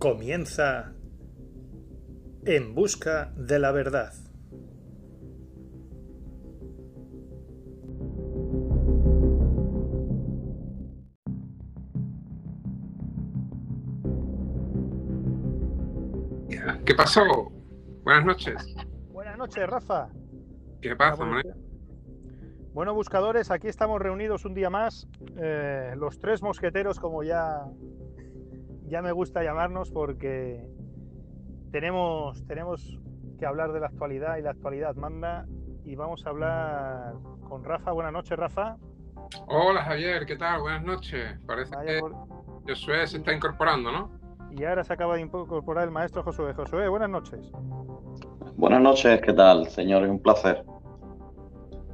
Comienza En Busca de la Verdad. ¿Qué pasó? Buenas noches. Buenas noches, Rafa. ¿Qué pasa, man? Bueno, buscadores, aquí estamos reunidos un día más, eh, los tres mosqueteros, como ya, ya me gusta llamarnos, porque tenemos, tenemos que hablar de la actualidad y la actualidad manda. Y vamos a hablar con Rafa. Buenas noches, Rafa. Hola, Javier, ¿qué tal? Buenas noches. Parece que Josué se está incorporando, ¿no? Y ahora se acaba de incorporar el maestro Josué. Josué, buenas noches. Buenas noches, ¿qué tal, señores? Un placer.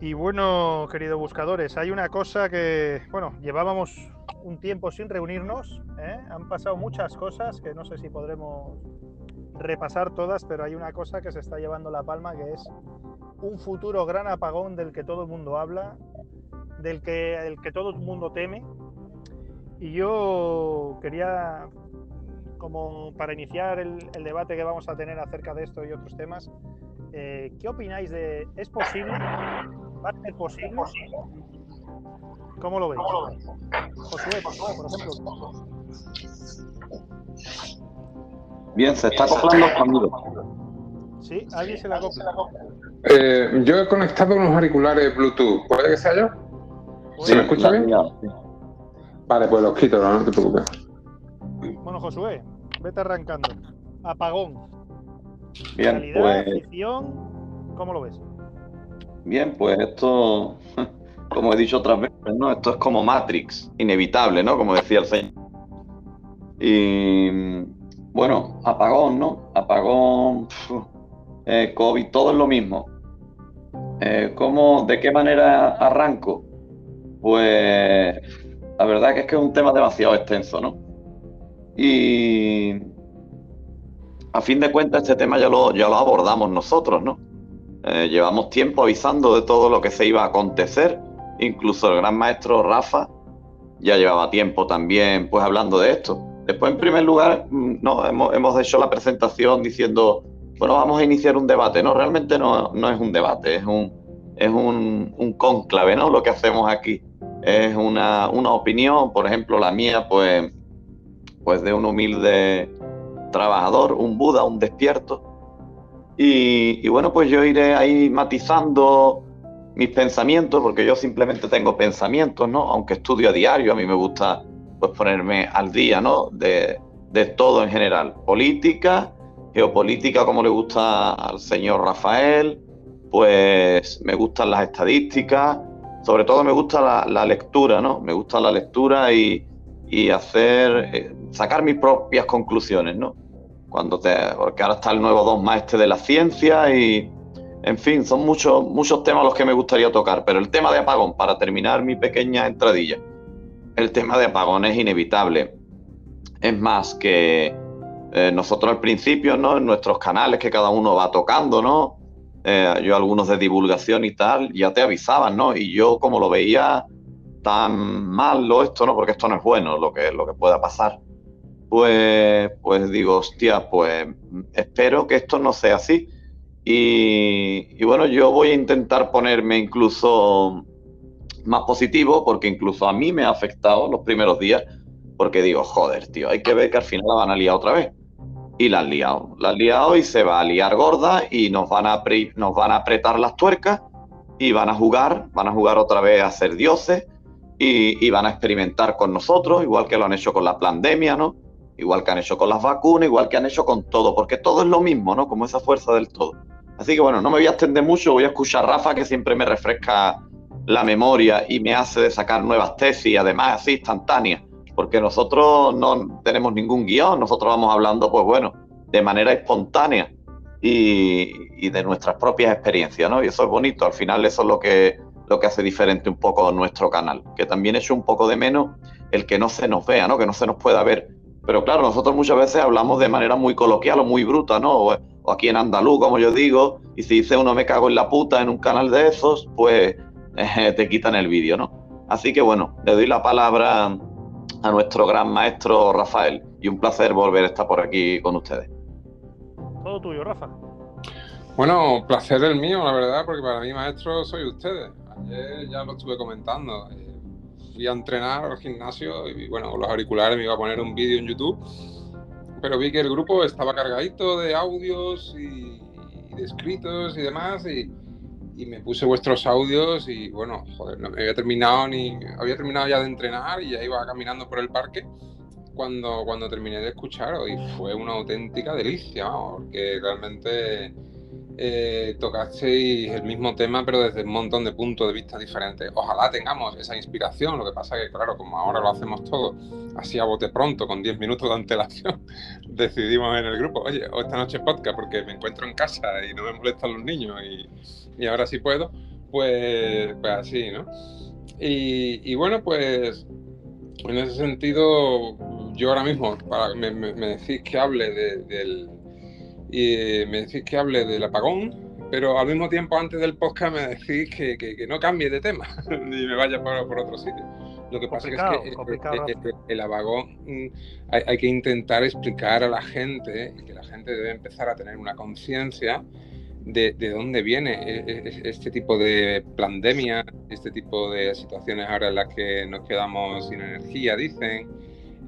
Y bueno, queridos buscadores, hay una cosa que, bueno, llevábamos un tiempo sin reunirnos, ¿eh? han pasado muchas cosas que no sé si podremos repasar todas, pero hay una cosa que se está llevando la palma, que es un futuro gran apagón del que todo el mundo habla, del que, el que todo el mundo teme. Y yo quería como para iniciar el, debate que vamos a tener acerca de esto y otros temas, eh, ¿qué opináis de ¿es posible? ¿Va a ser posible? ¿Cómo lo veis? Josué, por ejemplo. Bien, se está acoplando conmigo. Sí, alguien se la acopla. Eh, yo he conectado unos auriculares Bluetooth. ¿Puede que sea yo? ¿Se me escucha bien? Vale, pues los quito, no te preocupes. Bueno, Josué, vete arrancando. Apagón. Bien, pues. ¿Cómo lo ves? Bien, pues esto, como he dicho otras veces, ¿no? Esto es como Matrix, inevitable, ¿no? Como decía el señor. Y bueno, apagón, ¿no? Apagón, eh, COVID, todo es lo mismo. Eh, ¿cómo, ¿De qué manera arranco? Pues la verdad que es que es un tema demasiado extenso, ¿no? Y a fin de cuentas este tema ya lo, ya lo abordamos nosotros, ¿no? Eh, llevamos tiempo avisando de todo lo que se iba a acontecer, incluso el gran maestro Rafa ya llevaba tiempo también pues hablando de esto. Después, en primer lugar, mm, no, hemos, hecho la presentación diciendo, bueno, vamos a iniciar un debate, ¿no? Realmente no, no es un debate, es un, es un, cónclave, ¿no? Lo que hacemos aquí es una, una opinión, por ejemplo, la mía, pues pues de un humilde trabajador, un Buda, un despierto. Y, bueno, pues yo iré ahí matizando mis pensamientos, porque yo simplemente tengo pensamientos, ¿no? Aunque estudio a diario, a mí me gusta pues ponerme al día, ¿no? De, de todo en general. Política, geopolítica, como le gusta al señor Rafael, pues me gustan las estadísticas, sobre todo me gusta la, la lectura, ¿no? Me gusta la lectura y, y hacer, eh, sacar mis propias conclusiones, ¿no? Cuando te, porque ahora está el nuevo dogma este de la ciencia y, en fin, son muchos, muchos temas los que me gustaría tocar, pero el tema de apagón, para terminar mi pequeña entradilla, el tema de apagón es inevitable. Es más que eh, nosotros al principio, ¿no? En nuestros canales que cada uno va tocando, ¿no? Eh, yo algunos de divulgación y tal, ya te avisaban, ¿no? Y yo como lo veía tan malo esto, ¿no? Porque esto no es bueno lo que, lo que pueda pasar. Pues, pues digo, hostia, pues espero que esto no sea así. Y, bueno, yo voy a intentar ponerme incluso más positivo, porque incluso a mí me ha afectado los primeros días, porque digo, joder, tío, hay que ver que al final la van a liar otra vez. Y la han liado, la han liado y se va a liar gorda y nos van a, nos van a apretar las tuercas y van a jugar, van a jugar otra vez a ser dioses y, van a experimentar con nosotros, igual que lo han hecho con la pandemia, ¿no? Igual que han hecho con las vacunas, igual que han hecho con todo, porque todo es lo mismo, ¿no? Como esa fuerza del todo. Así que bueno, no me voy a extender mucho, voy a escuchar a Rafa, que siempre me refresca la memoria y me hace de sacar nuevas tesis, además así instantáneas, porque nosotros no tenemos ningún guion, nosotros vamos hablando, pues bueno, de manera espontánea y, de nuestras propias experiencias, ¿no? Y eso es bonito, al final eso es lo que lo que hace diferente un poco nuestro canal, que también echo un poco de menos el que no se nos vea, ¿no? que no se nos pueda ver. Pero claro, nosotros muchas veces hablamos de manera muy coloquial o muy bruta, ¿no? O, aquí en andaluz, como yo digo, y si dice uno me cago en la puta en un canal de esos, pues eh, te quitan el vídeo, ¿no? Así que bueno, le doy la palabra a nuestro gran maestro Rafael. y un placer volver a estar por aquí con ustedes. Todo tuyo, Rafa. Bueno, placer el mío, la verdad, porque para mí maestro soy ustedes. Ayer ya lo estuve comentando. Eh, fui a entrenar al gimnasio y bueno, con los auriculares me iba a poner un vídeo en YouTube, pero vi que el grupo estaba cargadito de audios y, de escritos y demás y, y, me puse vuestros audios y bueno, joder, no me había terminado ni había terminado ya de entrenar y ya iba caminando por el parque cuando, cuando terminé de escucharos y fue una auténtica delicia, porque realmente eh, tocasteis el mismo tema, pero desde un montón de puntos de vista diferentes. Ojalá tengamos esa inspiración, lo que pasa que, claro, como ahora lo hacemos todo así a bote pronto, con 10 minutos de antelación, decidimos en el grupo, oye, esta noche podcast porque me encuentro en casa y no me molestan los niños y, y ahora sí puedo, pues, pues así, ¿no? Y, y, bueno, pues en ese sentido, yo ahora mismo, para, me, me, decís que hable del y me decís que hable del apagón, pero al mismo tiempo antes del podcast me decís que, que, no cambie de tema y me vaya por, por otro sitio. Lo que pasa es que el, el, apagón mm, hay, hay, que intentar explicar a la gente que la gente debe empezar a tener una conciencia de, de, dónde viene e, e, este tipo de pandemia, este tipo de situaciones ahora en las que nos quedamos sin energía, dicen,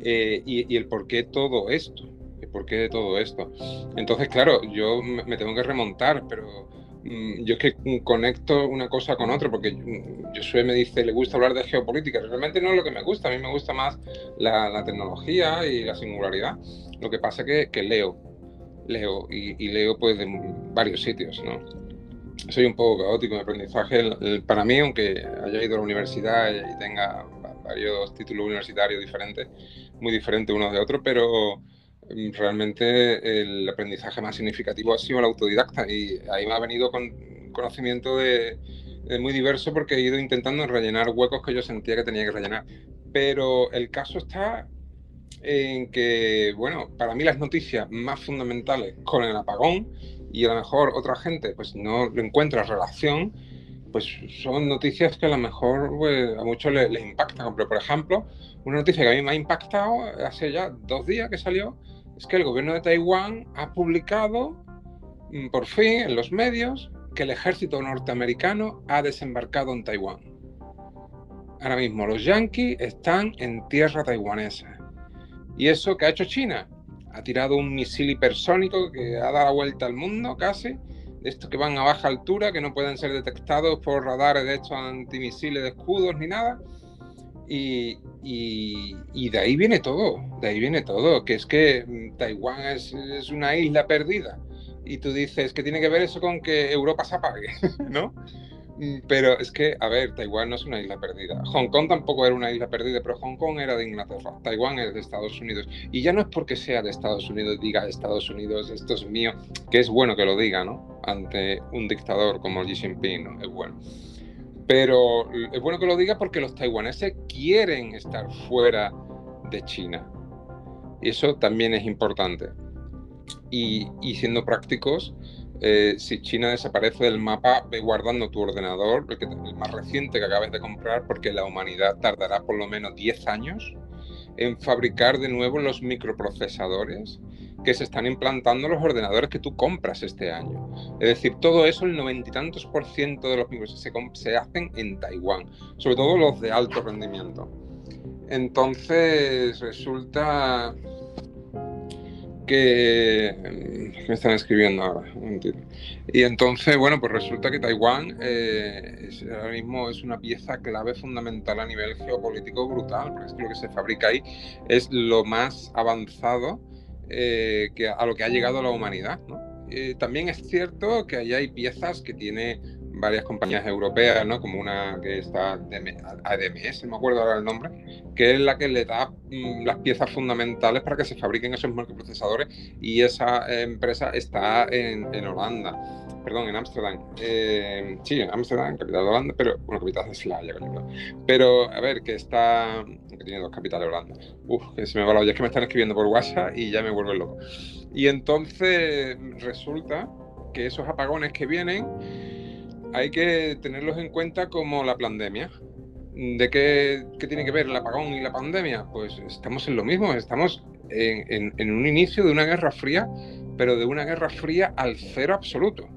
eh, y, y el por qué todo esto. ¿Por qué de todo esto? Entonces, claro, yo me tengo que remontar, pero mm, yo es que conecto una cosa con otra, porque Josué me dice, le gusta hablar de geopolítica. Realmente no es lo que me gusta, a mí me gusta más la, tecnología y la singularidad. Lo que pasa es que, leo, leo y, leo pues de varios sitios, ¿no? Soy un poco caótico en aprendizaje. Para mí, aunque haya ido a la universidad y tenga varios títulos universitarios diferentes, muy diferentes unos de otros, pero Mm, realmente el aprendizaje más significativo ha sido el autodidacta y ahí me ha venido con conocimiento de, muy diverso porque he ido intentando rellenar huecos que yo sentía que tenía que rellenar. Pero el caso está en que, bueno, para mí las noticias más fundamentales con el apagón y a lo mejor otra gente pues no encuentra relación, pues son noticias que a lo mejor pues, a muchos les, les impactan. Pero, por ejemplo, una noticia que a mí me ha impactado hace ya dos días que salió es que el gobierno de Taiwán ha publicado mm, por fin en los medios que el ejército norteamericano ha desembarcado en Taiwán. Ahora mismo los yanquis están en tierra taiwanesa. ¿Y eso qué ha hecho China? Ha tirado un misil hipersónico que ha dado la vuelta al mundo casi, de estos que van a baja altura, que no pueden ser detectados por radares de estos antimisiles de escudos ni nada y, de ahí viene todo, de ahí viene todo, que es que mm, Taiwán es, una isla perdida. Y tú dices que tiene que ver eso con que Europa se apague, ¿no? Mm, pero es que, a ver, Taiwán no es una isla perdida. Hong Kong tampoco era una isla perdida, pero Hong Kong era de Inglaterra. Taiwán es de Estados Unidos. Y ya no es porque sea de Estados Unidos, diga Estados Unidos, esto es mío, que es bueno que lo diga, ¿no? Ante un dictador como Xi Jinping, ¿no? Es bueno. Pero es bueno que lo diga porque los taiwaneses quieren estar fuera de China. Y eso también es importante. Y, siendo prácticos, eh, si China desaparece del mapa, ve guardando tu ordenador, el, el más reciente que acabes de comprar, porque la humanidad tardará por lo menos 10 años en fabricar de nuevo los microprocesadores que se están implantando los ordenadores que tú compras este año. Es decir, todo eso, el noventa y tantos por ciento de los micros se, se hacen en Taiwán, sobre todo los de alto rendimiento. Entonces, resulta que me están escribiendo ahora y entonces bueno pues resulta que Taiwán eh, ahora mismo es una pieza clave fundamental a nivel geopolítico brutal porque es que lo que se fabrica ahí es lo más avanzado eh, que a lo que ha llegado la humanidad. Eh, también es cierto que ahí hay piezas que tiene varias compañías europeas, como una que está ADMS, me acuerdo ahora el nombre, que es la que le da mm, las piezas fundamentales para que se fabriquen esos microprocesadores y esa empresa está en, Holanda perdón, en Ámsterdam. Eh, sí, en Ámsterdam, capital de Holanda, pero, bueno, capital de Slaya, Pero, a ver, que está, que tiene dos capitales Holanda. Uf, que se me va la olla, es que me están escribiendo por WhatsApp y ya me vuelvo loco. Y entonces resulta que esos apagones que vienen hay que tenerlos en cuenta como la pandemia. ¿De qué, qué tiene que ver el apagón y la pandemia? Pues estamos en lo mismo, estamos en, un inicio de una guerra fría, pero de una guerra fría al cero absoluto.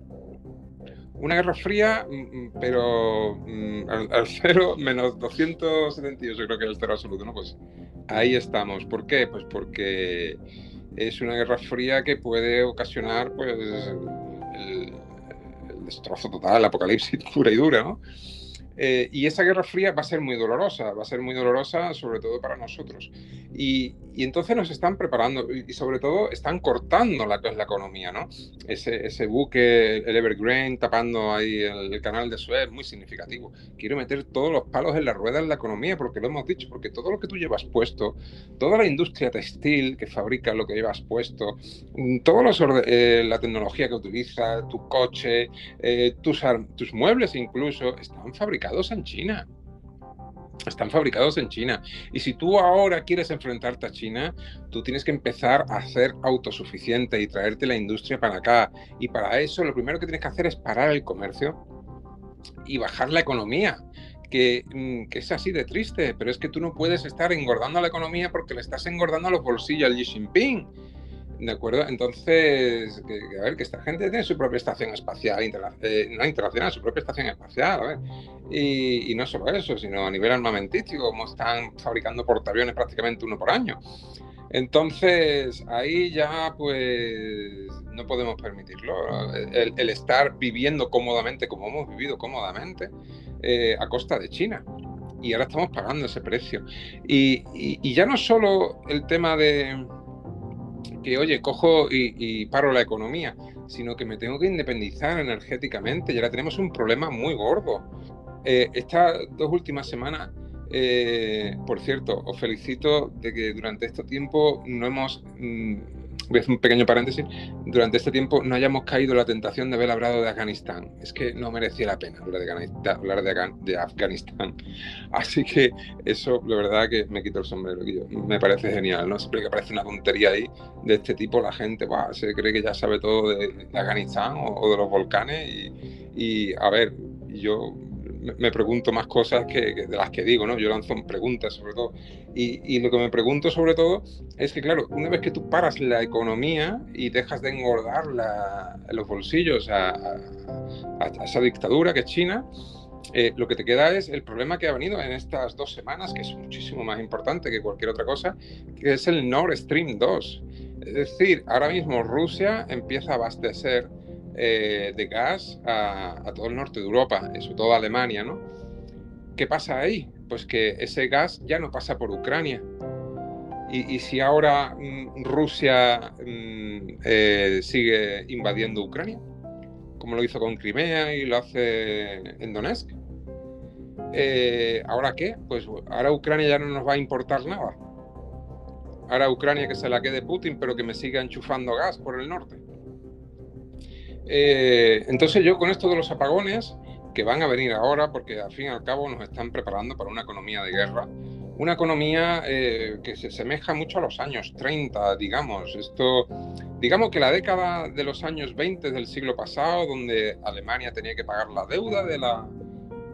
Una guerra fría, mm, mm, pero mm, al, cero menos 278, creo que es el cero absoluto, ¿no? Pues ahí estamos. ¿Por qué? Pues porque es una guerra fría que puede ocasionar pues, el, el destrozo total, el apocalipsis pura y dura, ¿no? Eh, y esa Guerra Fría va a ser muy dolorosa, va a ser muy dolorosa sobre todo para nosotros. Y, entonces nos están preparando y, sobre todo están cortando la, la economía, ¿no? Ese, ese, buque, el Evergreen, tapando ahí el, canal de Suez, muy significativo. Quiero meter todos los palos en la rueda en la economía, porque lo hemos dicho, porque todo lo que tú llevas puesto, toda la industria textil que fabrica lo que llevas puesto, mm, los, eh, la tecnología que utilizas, tu coche, eh, tus, tus muebles incluso, están fabricados fabricados en China. Están fabricados en China. Y si tú ahora quieres enfrentarte a China, tú tienes que empezar a ser autosuficiente y traerte la industria para acá. Y para eso lo primero que tienes que hacer es parar el comercio y bajar la economía. Que, mm, es así de triste, pero es que tú no puedes estar engordando la economía porque le estás engordando los bolsillos al Xi Jinping. ¿De acuerdo? Entonces, que, a ver, que esta gente tiene su propia estación espacial, eh, no internacional, su propia estación espacial. Y, no solo eso, sino a nivel armamentístico, como están fabricando portaaviones prácticamente uno por año. Entonces, ahí ya pues no podemos permitirlo. El, estar viviendo cómodamente como hemos vivido cómodamente eh, a costa de China. Y ahora estamos pagando ese precio. y ya no solo el tema de, que, oye, cojo y, paro la economía, sino que me tengo que independizar energéticamente y ahora tenemos un problema muy gordo. Eh, estas dos últimas semanas, eh, por cierto, os felicito de que durante este tiempo no hemos... Mm, voy a hacer un pequeño paréntesis, durante este tiempo no hayamos caído en la tentación de haber hablado de Afganistán. Es que no merecía la pena hablar de, Afganistán. Así que eso, la verdad, que me quito el sombrero. me parece genial, ¿no? Siempre que aparece una tontería ahí de este tipo, la gente se cree que ya sabe todo de, Afganistán o, de los volcanes. y a ver, yo me pregunto más cosas que, de las que digo, ¿no? Yo lanzo preguntas sobre todo. Y, lo que me pregunto sobre todo es que, claro, una vez que tú paras la economía y dejas de engordar los bolsillos a, esa dictadura que es China, eh, lo que te queda es el problema que ha venido en estas dos semanas, que es muchísimo más importante que cualquier otra cosa, que es el Nord Stream 2. Es decir, ahora mismo Rusia empieza a abastecer eh, de gas a, todo el norte de Europa, sobre todo Alemania, ¿no? ¿Qué pasa ahí? Pues que ese gas ya no pasa por Ucrania. Y, si ahora mm, Rusia mm, eh, sigue invadiendo Ucrania, como lo hizo con Crimea y lo hace en Donetsk, eh, ¿ahora qué? Pues ahora Ucrania ya no nos va a importar nada. Ahora Ucrania que se la quede Putin, pero que me siga enchufando gas por el norte. Eh, entonces yo con esto de los apagones, que van a venir ahora, porque al fin y al cabo nos están preparando para una economía de guerra, una economía eh, que se asemeja mucho a los años 30, digamos. Esto, digamos que la década de los años 20 del siglo pasado, donde Alemania tenía que pagar la deuda de la,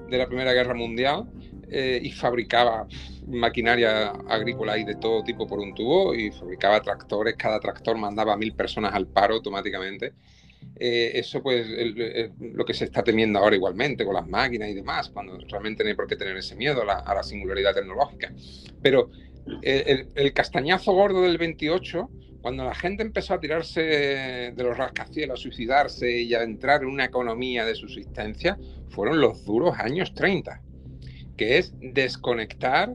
de la Primera Guerra Mundial eh, y fabricaba maquinaria agrícola y de todo tipo por un tubo y fabricaba tractores, cada tractor mandaba a mil personas al paro automáticamente. Eh, eso pues lo que se está temiendo ahora igualmente con las máquinas y demás, cuando realmente no hay por qué tener ese miedo a la, singularidad tecnológica. Pero el, castañazo gordo del 28, cuando la gente empezó a tirarse de los rascacielos, a suicidarse y a entrar en una economía de subsistencia, fueron los duros años 30, que es desconectar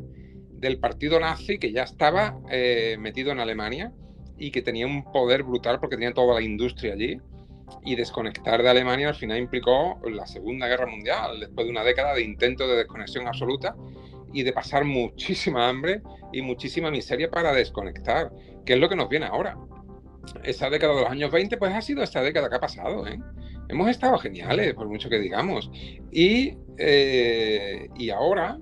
del partido nazi que ya estaba eh, metido en Alemania y que tenía un poder brutal porque tenía toda la industria allí y desconectar de Alemania al final implicó la Segunda Guerra Mundial, después de una década de intento de desconexión absoluta y de pasar muchísima hambre y muchísima miseria para desconectar, que es lo que nos viene ahora. Esa década de los años 20, pues ha sido esta década que ha pasado. ¿eh? Hemos estado geniales, por mucho que digamos. Y, eh, y ahora,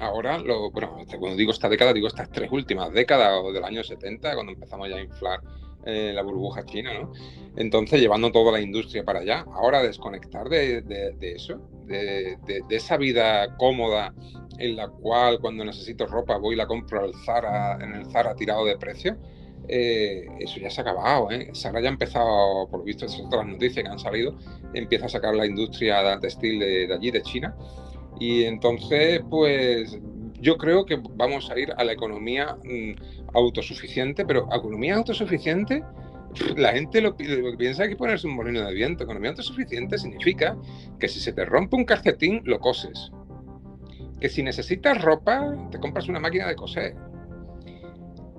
ahora, lo, bueno, cuando digo esta década, digo estas tres últimas décadas, o del año 70, cuando empezamos ya a inflar eh, la burbuja china, ¿no? Entonces, llevando toda la industria para allá. Ahora, desconectar de, eso, de, esa vida cómoda en la cual cuando necesito ropa voy y la compro al Zara, en el Zara tirado de precio, eh, eso ya se ha acabado. ¿eh? Sara ya ha empezado, por visto, esas las noticias que han salido, empieza a sacar la industria textil de, allí, de China. Y entonces, pues yo creo que vamos a ir a la economía mm, autosuficiente, pero economía autosuficiente, la gente lo, lo, piensa que ponerse un molino de viento. Economía autosuficiente significa que si se te rompe un calcetín, lo coses. Que si necesitas ropa, te compras una máquina de coser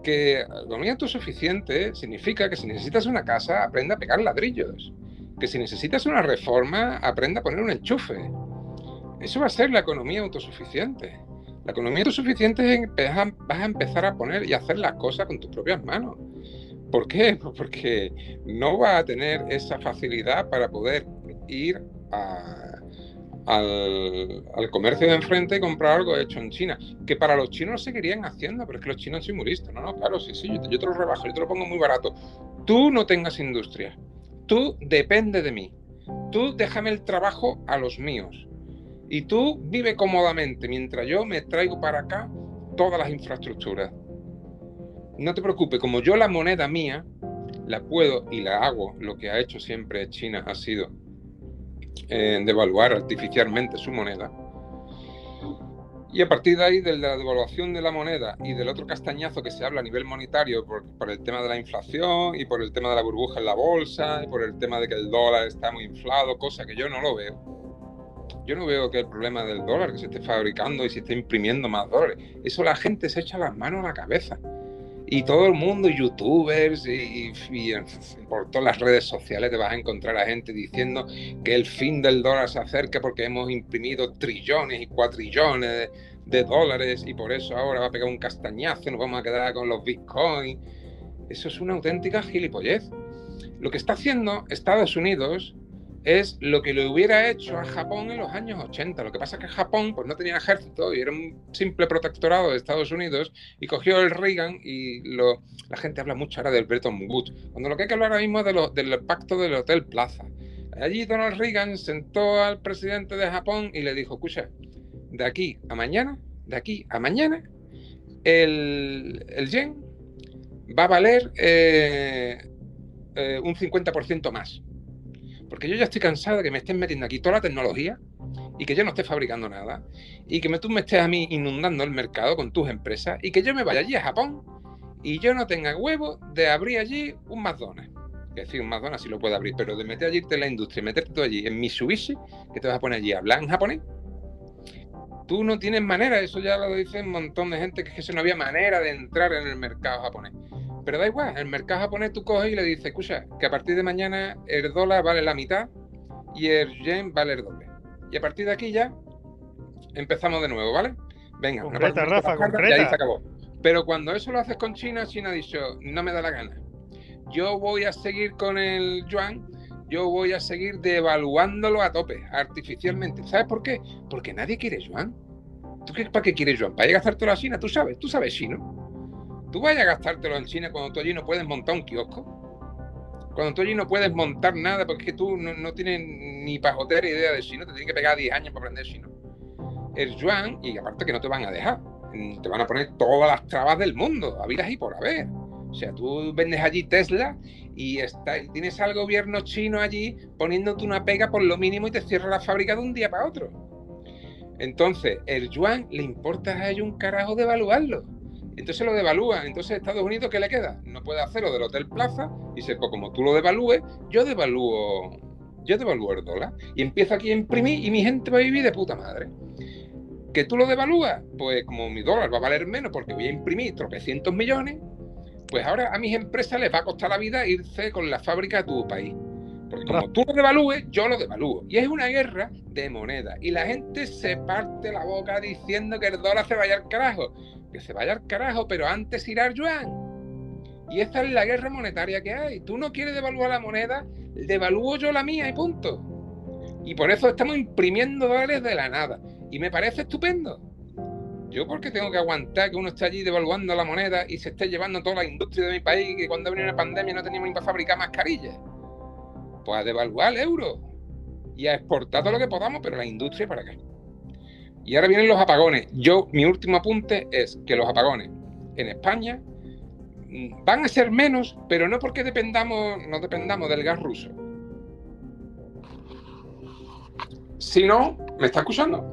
que economía autosuficiente significa que si necesitas una casa, aprenda a pegar ladrillos. Que si necesitas una reforma, aprenda a poner un enchufe. Eso va a ser la economía autosuficiente. La economía autosuficiente es vas a empezar a poner y hacer las cosas con tus propias manos. ¿Por qué? Porque no va a tener esa facilidad para poder ir al, comercio de enfrente y comprar algo hecho en China, que para los chinos seguirían haciendo, pero es que los chinos son muy No, no, claro, sí, sí, yo te, lo rebajo, yo te lo pongo muy barato. Tú no tengas industria, tú depende de mí, tú déjame el trabajo a los míos y tú vive cómodamente mientras yo me traigo para acá todas las infraestructuras. No te preocupes, como yo la moneda mía la puedo y la hago, lo que ha hecho siempre China ha sido eh, devaluar artificialmente su moneda. Y a partir de ahí, de la devaluación de la moneda y del otro castañazo que se habla a nivel monetario por, por, el tema de la inflación y por el tema de la burbuja en la bolsa y por el tema de que el dólar está muy inflado, cosa que yo no lo veo. Yo no veo que el problema del dólar, que se esté fabricando y se esté imprimiendo más dólares, eso la gente se echa las manos a la cabeza y todo el mundo, youtubers y, por todas las redes sociales te vas a encontrar a gente diciendo que el fin del dólar se acerca porque hemos imprimido trillones y cuatrillones de, dólares y por eso ahora va a pegar un castañazo, nos vamos a quedar con los bitcoins. Eso es una auténtica gilipollez. Lo que está haciendo Estados Unidos es lo que le hubiera hecho a Japón en los años 80. Lo que pasa es que Japón pues, no tenía ejército y era un simple protectorado de Estados Unidos y cogió el Reagan y lo, la gente habla mucho ahora del Bretton Woods, cuando lo que hay que hablar ahora mismo es de del pacto del Hotel Plaza. Allí Donald Reagan sentó al presidente de Japón y le dijo, escucha, de aquí a mañana, de aquí a mañana, el, el yen va a valer eh, eh, un 50% más. Porque yo ya estoy cansado de que me estén metiendo aquí toda la tecnología y que yo no esté fabricando nada y que tú me estés a mí inundando el mercado con tus empresas y que yo me vaya allí a Japón y yo no tenga huevo de abrir allí un McDonald's. Que decir, un McDonald's sí lo puede abrir, pero de meter allí en la industria, meterte tú allí en Mitsubishi, que te vas a poner allí a hablar en japonés. Tú no tienes manera, eso ya lo dice un montón de gente, que es que no había manera de entrar en el mercado japonés. Pero da igual, el mercado japonés tú coges y le dices, escucha, que a partir de mañana el dólar vale la mitad y el yen vale el doble. Y a partir de aquí ya empezamos de nuevo, ¿vale? Venga, concreta, Rafa, concreta. Y ahí se acabó. Pero cuando eso lo haces con China, China ha dicho, no me da la gana. Yo voy a seguir con el yuan, yo voy a seguir devaluándolo a tope, artificialmente. ¿Sabes por qué? Porque nadie quiere yuan. ¿Tú qué, para qué quieres yuan? ¿Para ir a gastártelo a China? Tú sabes, tú sabes chino. Tú vayas a gastártelo en China cuando tú allí no puedes montar un kiosco. Cuando tú allí no puedes montar nada porque es que tú no, tienes ni pajotera idea de chino, te tienen que pegar 10 años para aprender chino. El yuan, y aparte que no te van a dejar, mm, te van a poner todas las trabas del mundo, habidas y por haber. O sea, tú vendes allí Tesla y está, tienes al gobierno chino allí poniéndote una pega por lo mínimo y te cierra la fábrica de un día para otro. Entonces, el yuan le importa a ellos un carajo devaluarlo. Entonces lo devalúa. Entonces Estados Unidos, ¿qué le queda? No puede hacerlo del Hotel Plaza. Y dice, pues como tú lo devalúes, yo devalúo, yo devalúo el dólar. Y empiezo aquí a imprimir y mi gente va a vivir de puta madre. ¿Que tú lo devalúas? Pues como mi dólar va a valer menos porque voy a imprimir tropecientos millones, pues ahora a mis empresas les va a costar la vida irse con la fábrica a tu país. Porque como tú lo devalúes, yo lo devalúo. Y es una guerra de moneda. Y la gente se parte la boca diciendo que el dólar se vaya al carajo que se vaya al carajo, pero antes irá al yuan. Y esta es la guerra monetaria que hay. Tú no quieres devaluar la moneda, devalúo yo la mía y punto. Y por eso estamos imprimiendo dólares de la nada. Y me parece estupendo. Yo porque tengo que aguantar que uno esté allí devaluando la moneda y se esté llevando toda la industria de mi país, que cuando venía una pandemia no teníamos ni para fabricar mascarillas. Pues a devaluar el euro y a exportar todo lo que podamos, pero la industria para qué. Y ahora vienen los apagones. Yo, mi último apunte es que los apagones en España mm, van a ser menos, pero no porque dependamos, no dependamos del gas ruso. Si no, ¿me está escuchando?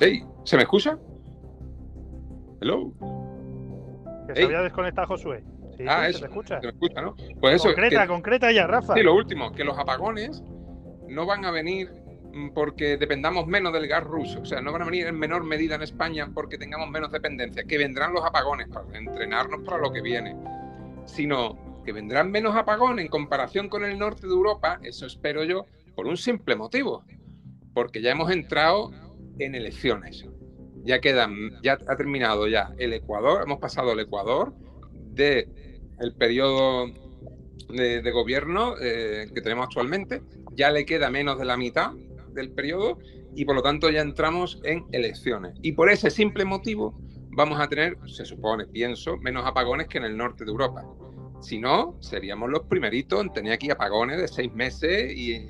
Hey, ¿se me escucha? Hello. Que se había desconectado Josué. Sí, ah, eso. Se escucha. Se escucha, ¿no? Pues eso. Concreta, concreta ya, Rafa. Sí, lo último, que los apagones no van a venir porque dependamos menos del gas ruso. O sea, no van a venir en menor medida en España porque tengamos menos dependencia. Que vendrán los apagones para entrenarnos para lo que viene. Sino que vendrán menos apagones en comparación con el norte de Europa, eso espero yo, por un simple motivo. Porque ya hemos entrado en elecciones. Ya quedan, ya ha terminado ya el Ecuador, hemos pasado el Ecuador de el periodo de, gobierno eh, que tenemos actualmente, ya le queda menos de la mitad del periodo y por lo tanto ya entramos en elecciones. Y por ese simple motivo vamos a tener, se supone, pienso, menos apagones que en el norte de Europa. Si no, seríamos los primeritos en tener aquí apagones de seis meses y,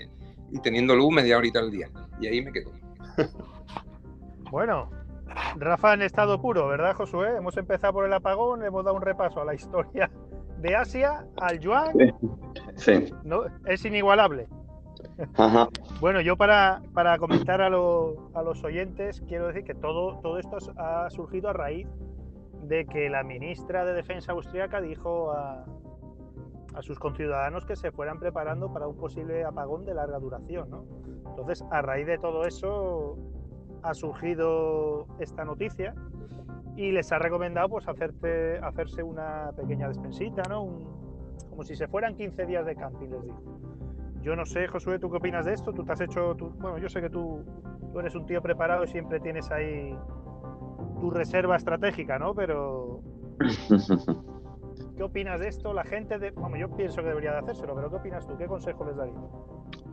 y teniendo luz media horita al día. Y ahí me quedo. Bueno, Rafa en estado puro, ¿verdad, Josué? Hemos empezado por el apagón, hemos dado un repaso a la historia de Asia, al yuan. Sí. No, es inigualable. Bueno, yo para, comentar a, los oyentes, quiero decir que todo, esto ha surgido a raíz de que la ministra de Defensa austríaca dijo a, sus conciudadanos que se fueran preparando para un posible apagón de larga duración. ¿no? Entonces, a raíz de todo eso, ha surgido esta noticia y les ha recomendado pues hacerse una pequeña despensita, ¿no? como si se fueran 15 días de camping, les digo. Yo no sé, Josué, ¿tú qué opinas de esto? Tú te has hecho, bueno, yo sé que tú, tú eres un tío preparado y siempre tienes ahí tu reserva estratégica, ¿no? Pero ¿qué opinas de esto? La gente, de, bueno, yo pienso que debería de hacérselo, pero ¿qué opinas tú? ¿Qué consejo les darías?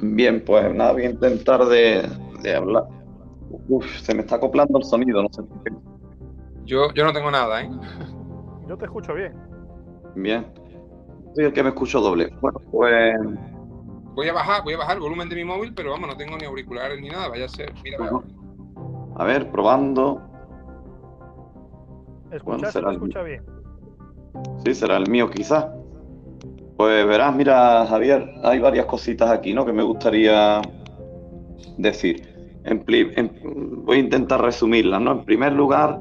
Bien, pues nada, voy a intentar de, de hablar, Uf, se me está acoplando el sonido, no sé por qué. Yo, yo no tengo nada, ¿eh? Yo te escucho bien. Bien. Soy el que me escucho doble. Bueno, pues. Voy a bajar, voy a bajar el volumen de mi móvil, pero vamos, no tengo ni auriculares ni nada. Vaya a ser. Mira, A ver, probando. ¿Escuchas? será escucha bien? Sí, será el mío quizás. Pues verás, mira, Javier, hay varias cositas aquí, ¿no? Que me gustaría decir voy a intentar resumirla, ¿no? En primer lugar,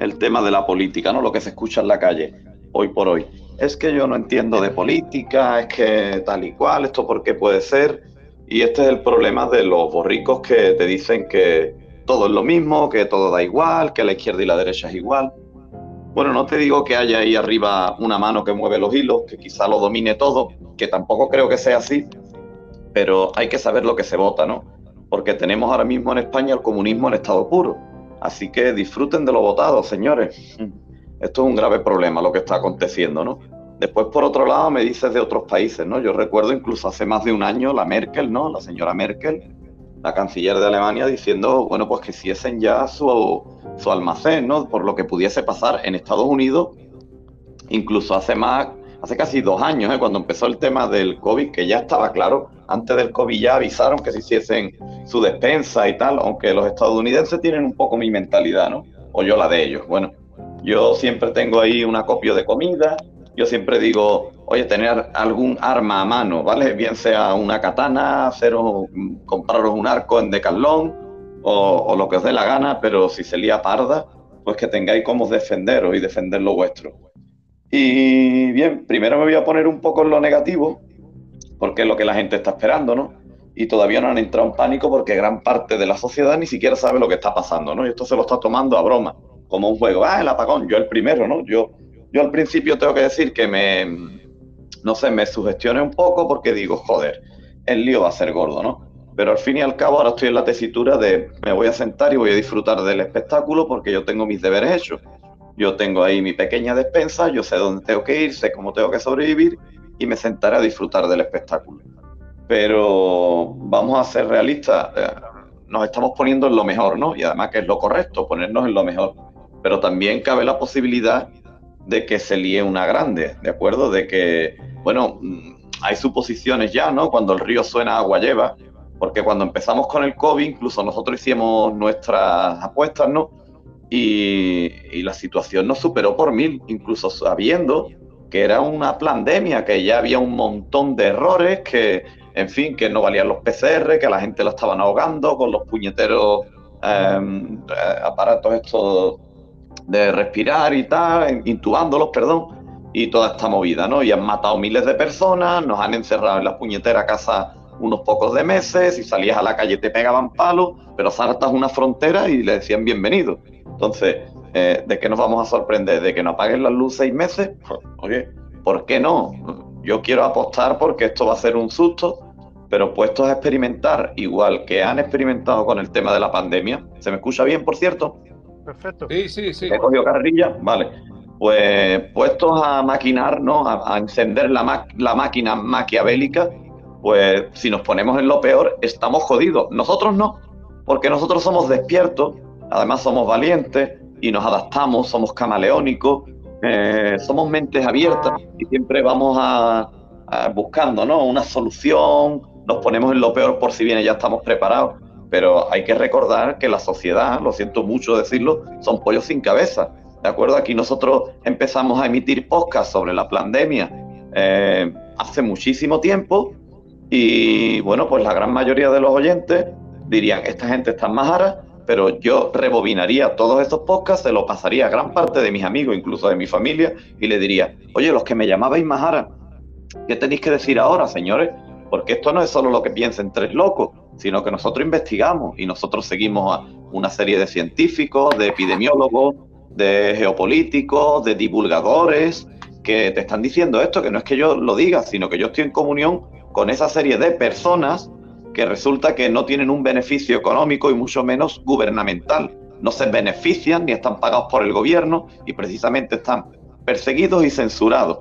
el tema de la política, ¿no? Lo que se escucha en la calle hoy por hoy. Es que yo no entiendo de política, es que tal y cual, esto por qué puede ser. Y este es el problema de los borricos que te dicen que todo es lo mismo, que todo da igual, que la izquierda y la derecha es igual. Bueno, no te digo que haya ahí arriba una mano que mueve los hilos, que quizá lo domine todo, que tampoco creo que sea así, pero hay que saber lo que se vota, ¿no? porque tenemos ahora mismo en España el comunismo en estado puro. Así que disfruten de lo votado, señores. Esto es un grave problema lo que está aconteciendo, ¿no? Después, por otro lado, me dices de otros países, ¿no? Yo recuerdo incluso hace más de un año la Merkel, ¿no? La señora Merkel, la canciller de Alemania, diciendo, bueno, pues que hiciesen ya su, su almacén, ¿no? Por lo que pudiese pasar en Estados Unidos, incluso hace más, hace casi dos años, ¿eh? cuando empezó el tema del COVID, que ya estaba claro antes del COVID ya avisaron que se hiciesen su despensa y tal, aunque los estadounidenses tienen un poco mi mentalidad, ¿no? O yo la de ellos. Bueno, yo siempre tengo ahí un acopio de comida, yo siempre digo, oye, tener algún arma a mano, ¿vale? Bien sea una katana, haceros, compraros un arco en Decathlon o, o lo que os dé la gana, pero si se lía parda, pues que tengáis cómo defenderos y defender lo vuestro. Y bien, primero me voy a poner un poco en lo negativo, porque es lo que la gente está esperando, ¿no? Y todavía no han entrado en pánico porque gran parte de la sociedad ni siquiera sabe lo que está pasando, ¿no? Y esto se lo está tomando a broma, como un juego. Ah, el apagón, yo el primero, ¿no? Yo, yo al principio tengo que decir que me, no sé, me sugestione un poco porque digo, joder, el lío va a ser gordo, ¿no? Pero al fin y al cabo ahora estoy en la tesitura de me voy a sentar y voy a disfrutar del espectáculo porque yo tengo mis deberes hechos. Yo tengo ahí mi pequeña despensa, yo sé dónde tengo que ir, sé cómo tengo que sobrevivir y me sentaré a disfrutar del espectáculo. Pero vamos a ser realistas, eh, nos estamos poniendo en lo mejor, ¿no? Y además que es lo correcto, ponernos en lo mejor. Pero también cabe la posibilidad de que se líe una grande, ¿de acuerdo? De que, bueno, mm, hay suposiciones ya, ¿no? Cuando el río suena, agua lleva, porque cuando empezamos con el COVID, incluso nosotros hicimos nuestras apuestas, ¿no? y, la situación nos superó por mil, incluso sabiendo que era una pandemia, que ya había un montón de errores, que, en fin, que no valían los PCR, que la gente la estaban ahogando con los puñeteros em, eh, aparatos estos de respirar y tal, intubándolos, perdón, y toda esta movida, ¿no? Y han matado miles de personas, nos han encerrado en la puñetera casa unos pocos de meses, y salías a la calle te pegaban palos, pero saltas una frontera y le decían bienvenido. Entonces, eh, ¿de qué nos vamos a sorprender? ¿De que no apaguen las luces seis meses? Pues, oye, ¿por qué no? Yo quiero apostar porque esto va a ser un susto, pero puestos a experimentar, igual que han experimentado con el tema de la pandemia. ¿Se me escucha bien, por cierto? Perfecto. Sí, sí, sí. ¿He cogido carrilla? Vale. Pues puestos a maquinar, ¿no? A, encender la, la máquina maquiavélica, pues si nos ponemos en lo peor, estamos jodidos. Nosotros no, porque nosotros somos despiertos, además somos valientes y nos adaptamos, somos camaleónicos, eh, somos mentes abiertas y siempre vamos a, buscando ¿no? una solución, nos ponemos en lo peor por si viene, ya estamos preparados. Pero hay que recordar que la sociedad, lo siento mucho decirlo, son pollos sin cabeza. ¿De acuerdo? Aquí nosotros empezamos a emitir podcast sobre la pandemia eh, hace muchísimo tiempo y bueno, pues la gran mayoría de los oyentes dirían, esta gente está más majara, pero yo rebobinaría todos estos podcasts, se lo pasaría a gran parte de mis amigos, incluso de mi familia, y le diría, oye, los que me llamabais majara, ¿qué tenéis que decir ahora, señores? Porque esto no es solo lo que piensen tres locos, sino que nosotros investigamos y nosotros seguimos a una serie de científicos, de epidemiólogos, de geopolíticos, de divulgadores, que te están diciendo esto, que no es que yo lo diga, sino que yo estoy en comunión con esa serie de personas que resulta que no tienen un beneficio económico y mucho menos gubernamental. No se benefician ni están pagados por el gobierno y precisamente están perseguidos y censurados.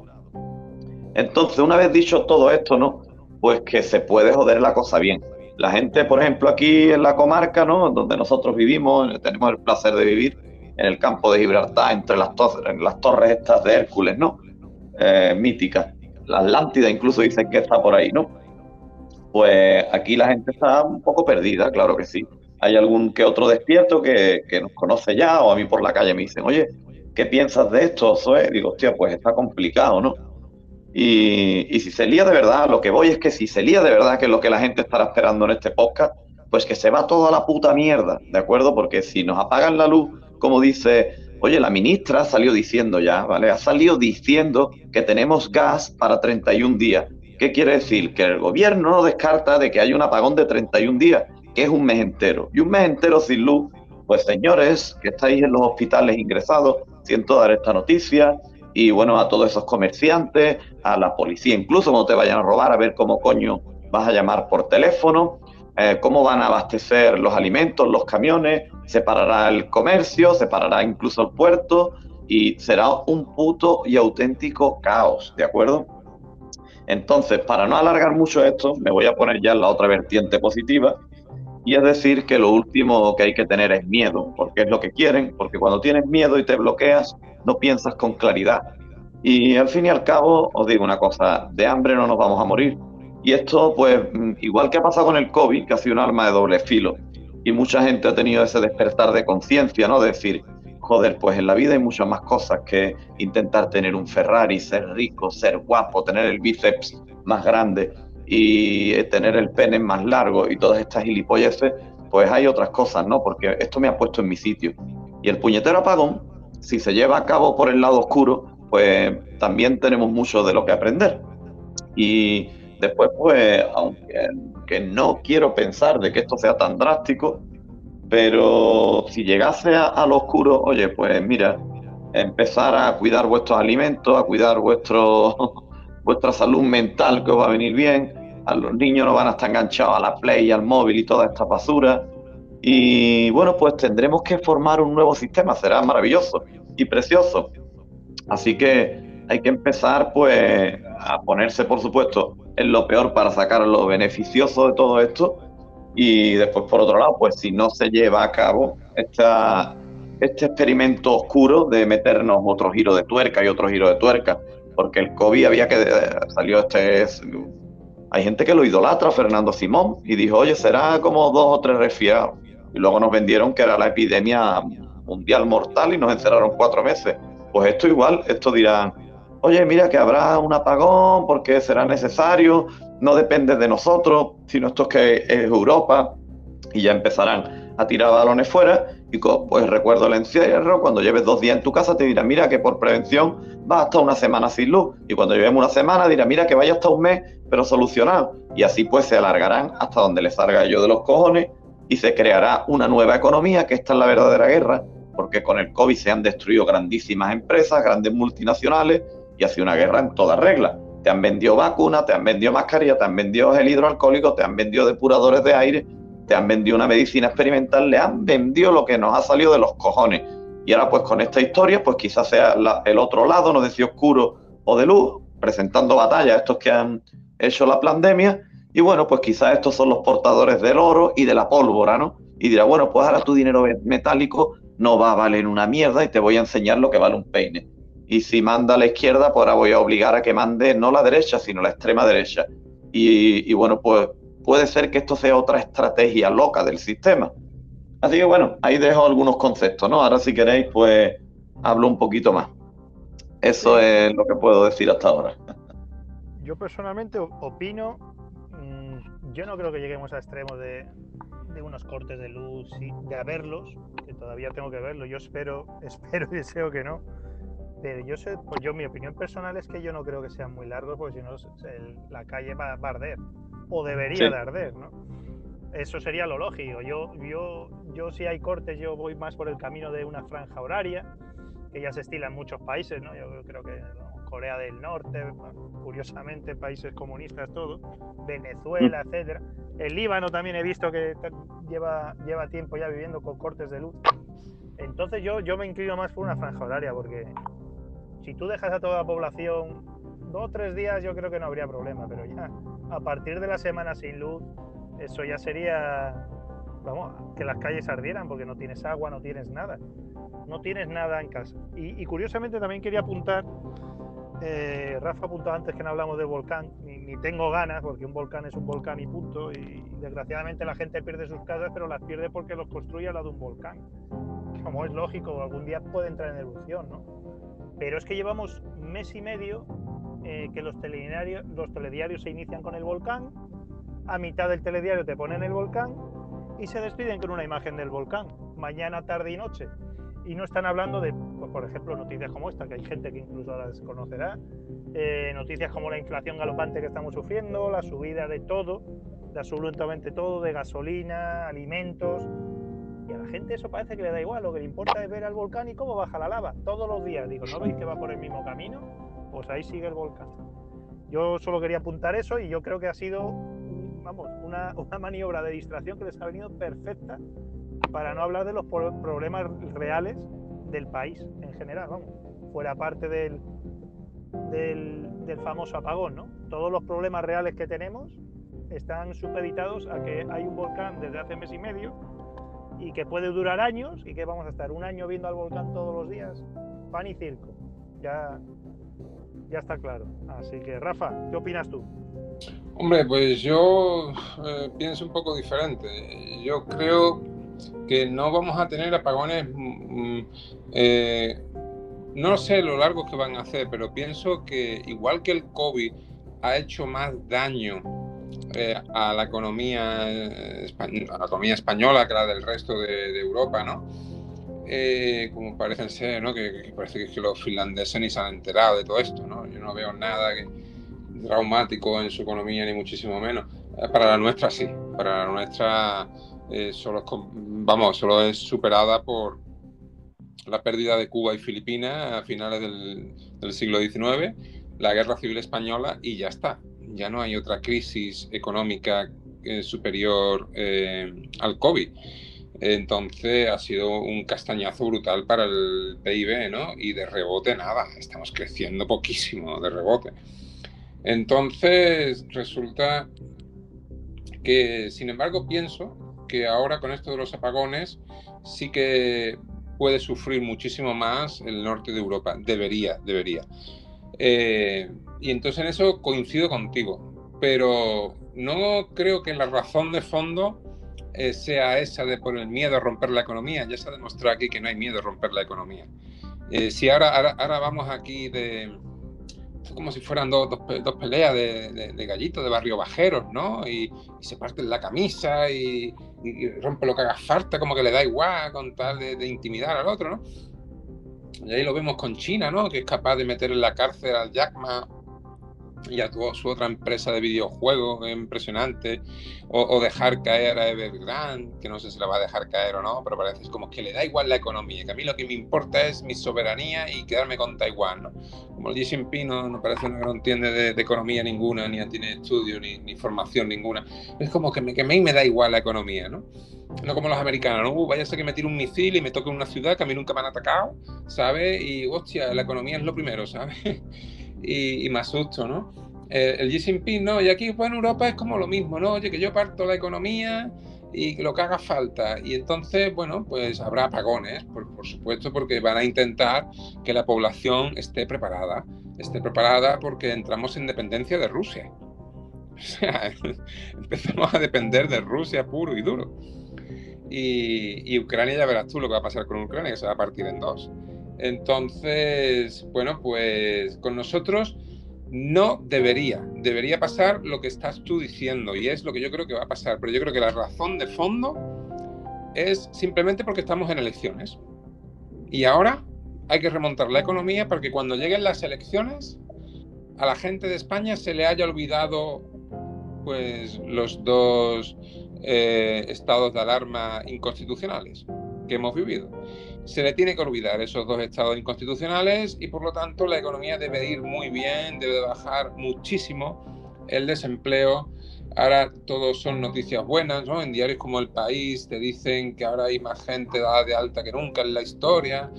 Entonces, una vez dicho todo esto, ¿no? Pues que se puede joder la cosa bien. La gente, por ejemplo, aquí en la comarca, ¿no? Donde nosotros vivimos, tenemos el placer de vivir en el campo de Gibraltar, entre las, las torres estas de Hércules, ¿no? Eh, míticas la Atlántida incluso dicen que está por ahí, ¿no? Pues aquí la gente está un poco perdida, claro que sí. Hay algún que otro despierto que, nos conoce ya, o a mí por la calle me dicen, oye, ¿qué piensas de esto, Zoe? Digo, hostia, pues está complicado, ¿no? Y, si se lía de verdad, lo que voy es que si se lía de verdad, que es lo que la gente estará esperando en este podcast, pues que se va toda la puta mierda, ¿de acuerdo? Porque si nos apagan la luz, como dice Oye, la ministra salió diciendo ya, ¿vale? Ha salido diciendo que tenemos gas para 31 días. ¿Qué quiere decir? Que el gobierno no descarta de que haya un apagón de 31 días, que es un mes entero. Y un mes entero sin luz, pues señores que estáis en los hospitales ingresados, siento dar esta noticia. Y bueno, a todos esos comerciantes, a la policía, incluso cuando te vayan a robar, a ver cómo coño vas a llamar por teléfono. Eh, cómo van a abastecer los alimentos, los camiones, se parará el comercio, se parará incluso el puerto y será un puto y auténtico caos, ¿de acuerdo? Entonces, para no alargar mucho esto, me voy a poner ya en la otra vertiente positiva y es decir que lo último que hay que tener es miedo, porque es lo que quieren, porque cuando tienes miedo y te bloqueas, no piensas con claridad. Y al fin y al cabo, os digo una cosa, de hambre no nos vamos a morir, y esto, pues, mm, igual que ha pasado con el COVID, que ha sido un arma de doble filo, y mucha gente ha tenido ese despertar de conciencia, ¿no? De decir, joder, pues en la vida hay muchas más cosas que intentar tener un Ferrari, ser rico, ser guapo, tener el bíceps más grande y tener el pene más largo y todas estas gilipolleces, pues hay otras cosas, ¿no? Porque esto me ha puesto en mi sitio. Y el puñetero apagón, si se lleva a cabo por el lado oscuro, pues también tenemos mucho de lo que aprender. Y Después, pues, aunque no quiero pensar de que esto sea tan drástico, pero si llegase a, lo oscuro, oye, pues mira, empezar a cuidar vuestros alimentos, a cuidar vuestro, vuestra salud mental que os va a venir bien, a los niños no van a estar enganchados a la Play, al móvil y toda esta basura. Y bueno, pues tendremos que formar un nuevo sistema, será maravilloso y precioso. Así que hay que empezar pues a ponerse, por supuesto, es lo peor para sacar lo beneficioso de todo esto. Y después, por otro lado, pues si no se lleva a cabo esta, este experimento oscuro de meternos otro giro de tuerca y otro giro de tuerca, porque el COVID había que salió este hay gente que lo idolatra Fernando Simón y dijo, oye, será como dos o tres resfriados. Y luego nos vendieron que era la epidemia mundial mortal y nos encerraron cuatro meses. Pues esto igual, esto dirán, oye, mira que habrá un apagón porque será necesario, no depende de nosotros, sino esto es que es Europa y ya empezarán a tirar balones fuera pues recuerdo el encierro, cuando lleves dos días en tu casa te dirá, mira que por prevención va hasta una semana sin luz y cuando llevemos una semana dirá, mira que vaya hasta un mes pero solucionado y así pues se alargarán hasta donde les salga yo de los cojones y se creará una nueva economía que esta es la verdadera guerra porque con el COVID se han destruido grandísimas empresas, grandes multinacionales y hace una guerra en toda regla. Te han vendido vacunas, te han vendido mascarilla, te han vendido gel hidroalcohólico, te han vendido depuradores de aire, te han vendido una medicina experimental, le han vendido lo que nos ha salido de los cojones. Y ahora pues con esta historia, pues quizás sea el otro lado, no sé si oscuro o de luz, presentando batalla a estos que han hecho la pandemia. Y bueno, pues quizás estos son los portadores del oro y de la pólvora, ¿no? Y dirá, bueno, pues ahora tu dinero metálico no va a valer una mierda y te voy a enseñar lo que vale un peine. Y si manda a la izquierda, pues ahora voy a obligar a que mande no la derecha, sino la extrema derecha. Y, bueno, pues puede ser que esto sea otra estrategia loca del sistema. Así que bueno, ahí dejo algunos conceptos, ¿no? Ahora si queréis, pues hablo un poquito más. Eso es lo que puedo decir hasta ahora. Yo personalmente opino, mm, yo no creo que lleguemos a extremos de, de unos cortes de luz, y de haberlos, que todavía tengo que verlo. Yo espero, espero y deseo que no. Pero yo sé, pues yo mi opinión personal es que yo no creo que sean muy largos, porque si no la calle va, a arder o debería de arder, ¿no? Eso sería lo lógico. Yo, yo, yo si hay cortes, yo voy más por el camino de una franja horaria, que ya se estila en muchos países, ¿no? Yo creo que Corea del Norte, curiosamente países comunistas todo, Venezuela, mm. etcétera. El Líbano también he visto que lleva, lleva tiempo ya viviendo con cortes de luz. Entonces yo, yo me inclino más por una franja horaria, porque si tú dejas a toda la población dos o tres días, yo creo que no habría problema, pero ya a partir de la semana sin luz, eso ya sería, vamos, que las calles ardieran, porque no tienes agua, no tienes nada. No tienes nada en casa. Y, curiosamente también quería apuntar eh, Rafa apuntó antes que no hablamos del volcán, ni, tengo ganas, porque un volcán es un volcán y punto, y desgraciadamente la gente pierde sus casas, pero las pierde porque los construye al lado de un volcán. Como es lógico, algún día puede entrar en erupción, ¿no? Pero es que llevamos mes y medio eh, que los telediarios, se inician con el volcán, a mitad del telediario te ponen el volcán y se despiden con una imagen del volcán, mañana, tarde y noche y no están hablando de, pues, por ejemplo, noticias como esta, que hay gente que incluso las conocerá, eh, noticias como la inflación galopante que estamos sufriendo, la subida de todo, de absolutamente todo, de gasolina, alimentos. Y a la gente eso parece que le da igual, lo que le importa es ver al volcán y cómo baja la lava todos los días. Digo, ¿no veis que va por el mismo camino? Pues ahí sigue el volcán. Yo solo quería apuntar eso y yo creo que ha sido, vamos, una, una maniobra de distracción que les ha venido perfecta para no hablar de los problemas reales del país en general, vamos, fuera parte del, del, famoso apagón, ¿no? Todos los problemas reales que tenemos están supeditados a que hay un volcán desde hace mes y medio y que puede durar años y que vamos a estar un año viendo al volcán todos los días. Pan y circo. Ya, ya está claro. Así que, Rafa, ¿qué opinas tú? Hombre, pues yo eh, pienso un poco diferente. Yo creo que no vamos a tener apagones, mm, mm, eh, no sé lo largo que van a hacer, pero pienso que igual que el COVID ha hecho más daño eh, a la economía a la economía española que la del resto de, Europa, ¿no? Como parecen ser, ¿no? Que, parece que, los finlandeses ni se han enterado de todo esto, ¿no? Yo no veo nada que, traumático en su economía, ni muchísimo menos. Para la nuestra sí, para la nuestra eh, solo, es, vamos, solo es superada por la pérdida de Cuba y Filipinas a finales del, siglo XIX, la guerra civil española y ya está. Ya no hay otra crisis económica eh, superior eh, al COVID. Entonces ha sido un castañazo brutal para el PIB, ¿no? Y de rebote nada, estamos creciendo poquísimo de rebote. Entonces resulta que, sin embargo, pienso que ahora con esto de los apagones sí que puede sufrir muchísimo más el norte de Europa. Debería, debería. Eh, y entonces en eso coincido contigo, pero no creo que la razón de fondo eh, sea esa de por el miedo a romper la economía. Ya se ha demostrado aquí que no hay miedo a romper la economía. Eh, si ahora, ahora, vamos aquí de, como si fueran dos, dos, peleas de, de, gallitos, de barrio bajeros, ¿no? Y, se parten la camisa y, y, rompe lo que haga falta, como que le da igual con tal de, intimidar al otro, ¿no? Y ahí lo vemos con China, ¿no? Que es capaz de meter en la cárcel al Jack Ma y a su otra empresa de videojuegos impresionante, o, dejar caer a Evergrande, que no sé si la va a dejar caer o no, pero parece como que le da igual la economía, que a mí lo que me importa es mi soberanía y quedarme con Taiwán, ¿no? Como el Xi Jinping no, parece que no entiende de, economía ninguna, ni tiene estudio, ni, formación ninguna, es como que, me, que a mí me da igual la economía, ¿no? No como los americanos, ¿no? Uh, vaya a ser que me tire un misil y me toque una ciudad que a mí nunca me han atacado, ¿sabes? Y, hostia, la economía es lo primero, ¿sabes? y, me asusto, ¿no? Eh, el Xi Jinping, ¿no? Y aquí, pues en Europa es como lo mismo, ¿no? Oye, que yo parto la economía y lo que haga falta. Y entonces, bueno, pues habrá apagones, por, supuesto, porque van a intentar que la población esté preparada. Esté preparada porque entramos en dependencia de Rusia. O sea, empezamos a depender de Rusia puro y duro. Y, y, Ucrania, ya verás tú lo que va a pasar con Ucrania, que se va a partir en dos. Entonces, bueno, pues con nosotros no debería, debería pasar lo que estás tú diciendo y es lo que yo creo que va a pasar, pero yo creo que la razón de fondo es simplemente porque estamos en elecciones. Y ahora hay que remontar la economía para que cuando lleguen las elecciones a la gente de España se le haya olvidado pues los dos eh, estados de alarma inconstitucionales que hemos vivido se le tiene que olvidar esos dos estados inconstitucionales y por lo tanto la economía debe ir muy bien, debe bajar muchísimo el desempleo. Ahora todos son noticias buenas, ¿no? En diarios como El País te dicen que ahora hay más gente dada de alta que nunca en la historia.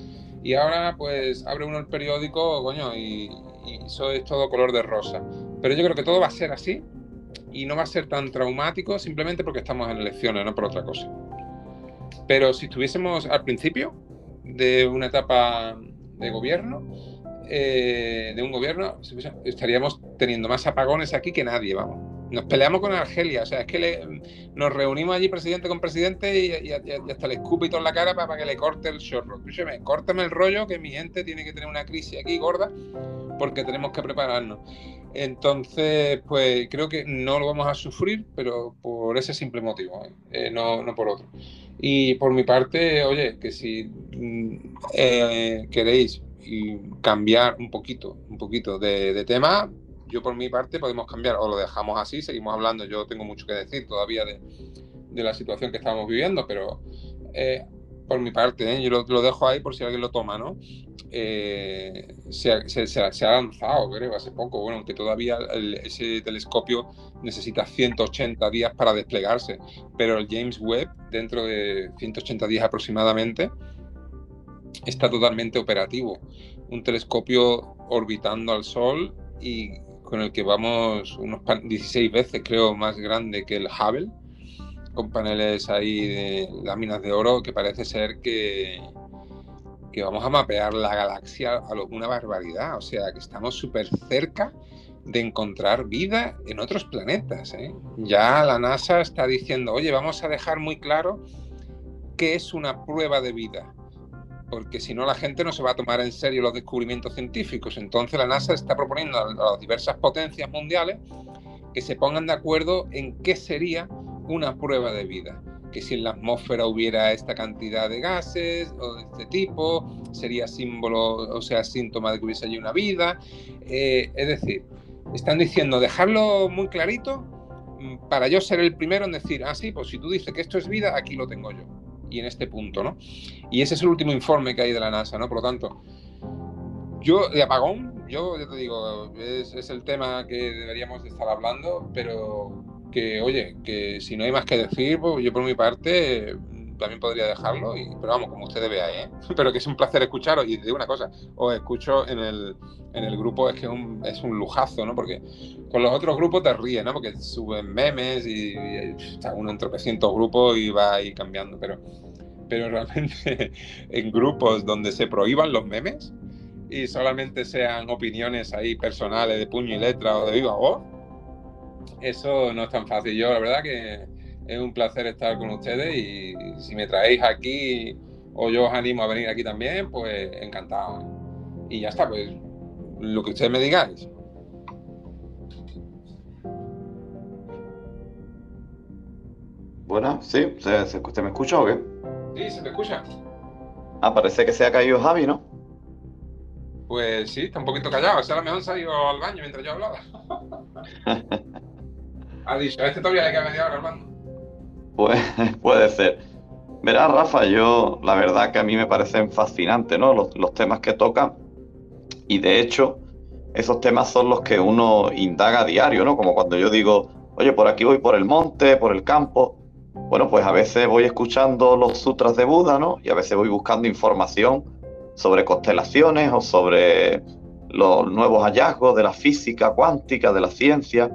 Y ahora pues abre uno el periódico, coño, y, y eso es todo color de rosa. Pero yo creo que todo va a ser así y no va a ser tan traumático simplemente porque estamos en elecciones, no por otra cosa. Pero si estuviésemos al principio, de una etapa de gobierno, eh, de un gobierno, estaríamos teniendo más apagones aquí que nadie, vamos. Nos peleamos con Argelia, o sea, es que nos reunimos allí presidente con presidente y, hasta le escupo y todo en la cara para, que le corte el chorro. Escúcheme, córtame el rollo que mi gente tiene que tener una crisis aquí gorda porque tenemos que prepararnos. Entonces, pues creo que no lo vamos a sufrir, pero por ese simple motivo, ¿eh? Eh, no, no por otro. Y por mi parte, oye, que si mm, eh, queréis cambiar un poquito, un poquito de, tema, yo por mi parte podemos cambiar o lo dejamos así, seguimos hablando. Yo tengo mucho que decir todavía de, la situación que estamos viviendo, pero eh, por mi parte, ¿eh? yo lo, dejo ahí por si alguien lo toma, ¿no? Eh, se, ha lanzado, creo, hace poco, bueno, aunque todavía ese telescopio necesita 180 días para desplegarse, pero el James Webb, dentro de 180 días aproximadamente, está totalmente operativo. Un telescopio orbitando al Sol y con el que vamos unos 16 veces, creo, más grande que el Hubble con paneles ahí de láminas de oro que parece ser que, que vamos a mapear la galaxia a una barbaridad. O sea, que estamos súper cerca de encontrar vida en otros planetas. ¿eh? Ya la NASA está diciendo, oye, vamos a dejar muy claro qué es una prueba de vida. Porque si no, la gente no se va a tomar en serio los descubrimientos científicos. Entonces, la NASA está proponiendo a las diversas potencias mundiales que se pongan de acuerdo en qué sería una prueba de vida, que si en la atmósfera hubiera esta cantidad de gases o de este tipo, sería símbolo, o sea, síntoma de que hubiese allí una vida. Eh, es decir, están diciendo, dejarlo muy clarito mm, para yo ser el primero en decir, ah, sí, pues si tú dices que esto es vida, aquí lo tengo yo. Y en este punto, ¿no? Y ese es el último informe que hay de la NASA, ¿no? Por lo tanto, yo de apagón, yo te digo, es, el tema que deberíamos estar hablando, pero que, oye, que si no hay más que decir, pues yo por mi parte también podría dejarlo, y, pero vamos, como ustedes vean, ¿eh? pero que es un placer escucharos y de una cosa, os escucho en el, en el grupo, es que un, es un lujazo, ¿no? Porque con los otros grupos te ríes, ¿no? Porque suben memes y, está uno entre 300 grupos y va ahí cambiando, pero, pero realmente en grupos donde se prohíban los memes y solamente sean opiniones ahí personales de puño y letra o de viva voz, eso no es tan fácil. Yo, la verdad, que es un placer estar con ustedes y si me traéis aquí o yo os animo a venir aquí también, pues encantado. Y ya está, pues lo que ustedes me digáis. Bueno, sí, ¿se, se, ¿usted me escucha o qué? Sí, se me escucha. Ah, parece que se ha caído Javi, ¿no? Pues sí, está un poquito callado. Ese a lo mejor se ha ido al baño mientras yo hablaba. ha dicho, este todavía hay que media hora hablando. Pues puede ser. Verás, Rafa, yo la verdad que a mí me parecen fascinantes, ¿no? Los, los temas que tocan. Y de hecho, esos temas son los que uno indaga a diario, ¿no? Como cuando yo digo, oye, por aquí voy por el monte, por el campo. Bueno, pues a veces voy escuchando los sutras de Buda, ¿no? Y a veces voy buscando información sobre constelaciones o sobre los nuevos hallazgos de la física cuántica, de la ciencia.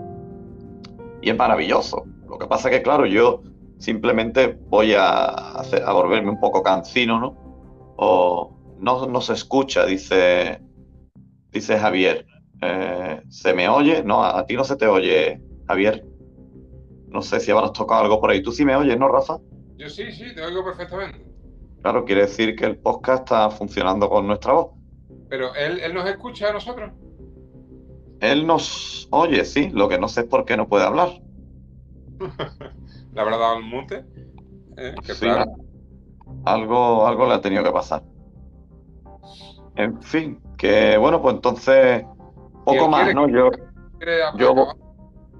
Y es maravilloso. Lo que pasa que, claro, yo simplemente voy a, hacer, a volverme un poco cansino, ¿no? O no, no se escucha, dice, dice Javier. Eh, ¿Se me oye? No, a, a ti no se te oye, Javier. No sé si habrás tocado algo por ahí. ¿Tú sí me oyes, no, Rafa? Yo sí, sí, te oigo perfectamente. Claro, quiere decir que el podcast está funcionando con nuestra voz. Pero él, él nos escucha a nosotros. Él nos oye, sí, lo que no sé es por qué no puede hablar. ¿Le habrá dado el mute? ¿Eh? Qué Sí, raro. algo, algo le ha tenido que pasar. En fin, que bueno, pues entonces, ¿Y poco más, quiere- ¿no? Yo, Yo- acabar,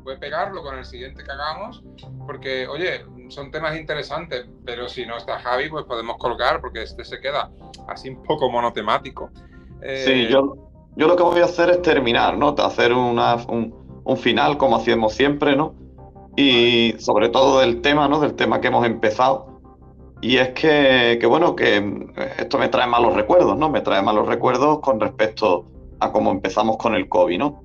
puede pegarlo con el siguiente que hagamos, porque, oye, son temas interesantes, pero si no está Javi, pues podemos colgar, porque este se queda así un poco monotemático. Eh, sí, yo, yo lo que voy a hacer es terminar, ¿no? Hacer una, un, un final como hacemos siempre, ¿no? Y sobre todo del tema, ¿no? Del tema que hemos empezado. Y es que, que, bueno, que eh, esto me trae malos recuerdos, ¿no? Me trae malos recuerdos con respecto a cómo empezamos con el COVID, ¿no?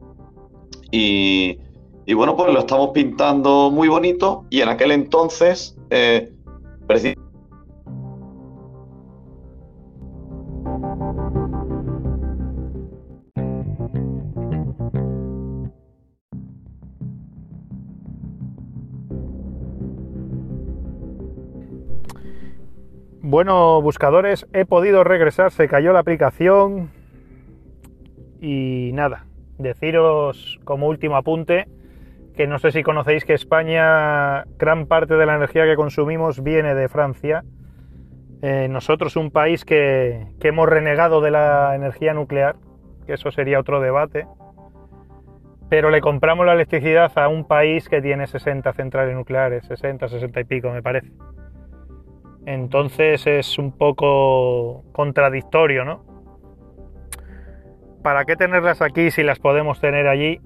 Y, y bueno, pues lo estamos pintando muy bonito y en aquel entonces, eh, preci- Bueno, buscadores, he podido regresar, se cayó la aplicación y nada, deciros como último apunte que no sé si conocéis que España, gran parte de la energía que consumimos viene de Francia. Eh, nosotros, un país que, que hemos renegado de la energía nuclear, que eso sería otro debate, pero le compramos la electricidad a un país que tiene 60 centrales nucleares, 60, 60 y pico me parece. Entonces es un poco contradictorio, ¿no? ¿Para qué tenerlas aquí si las podemos tener allí?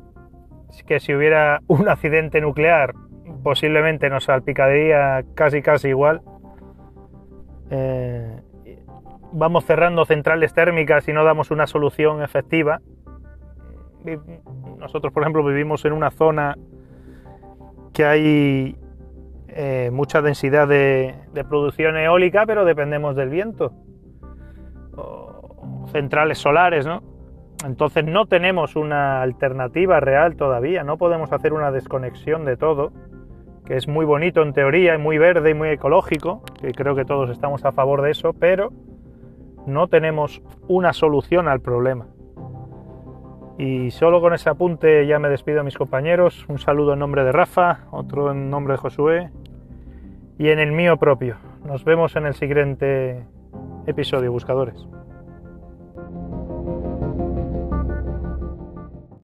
Que si hubiera un accidente nuclear, posiblemente nos salpicaría casi casi igual. Eh, vamos cerrando centrales térmicas y no damos una solución efectiva. Nosotros, por ejemplo, vivimos en una zona que hay eh, mucha densidad de, producción eólica, pero dependemos del viento. Centrales solares, ¿no? Entonces no tenemos una alternativa real todavía, no podemos hacer una desconexión de todo, que es muy bonito en teoría, y muy verde y muy ecológico, que creo que todos estamos a favor de eso, pero no tenemos una solución al problema. Y solo con ese apunte ya me despido a mis compañeros. Un saludo en nombre de Rafa, otro en nombre de Josué y en el mío propio. Nos vemos en el siguiente episodio, buscadores.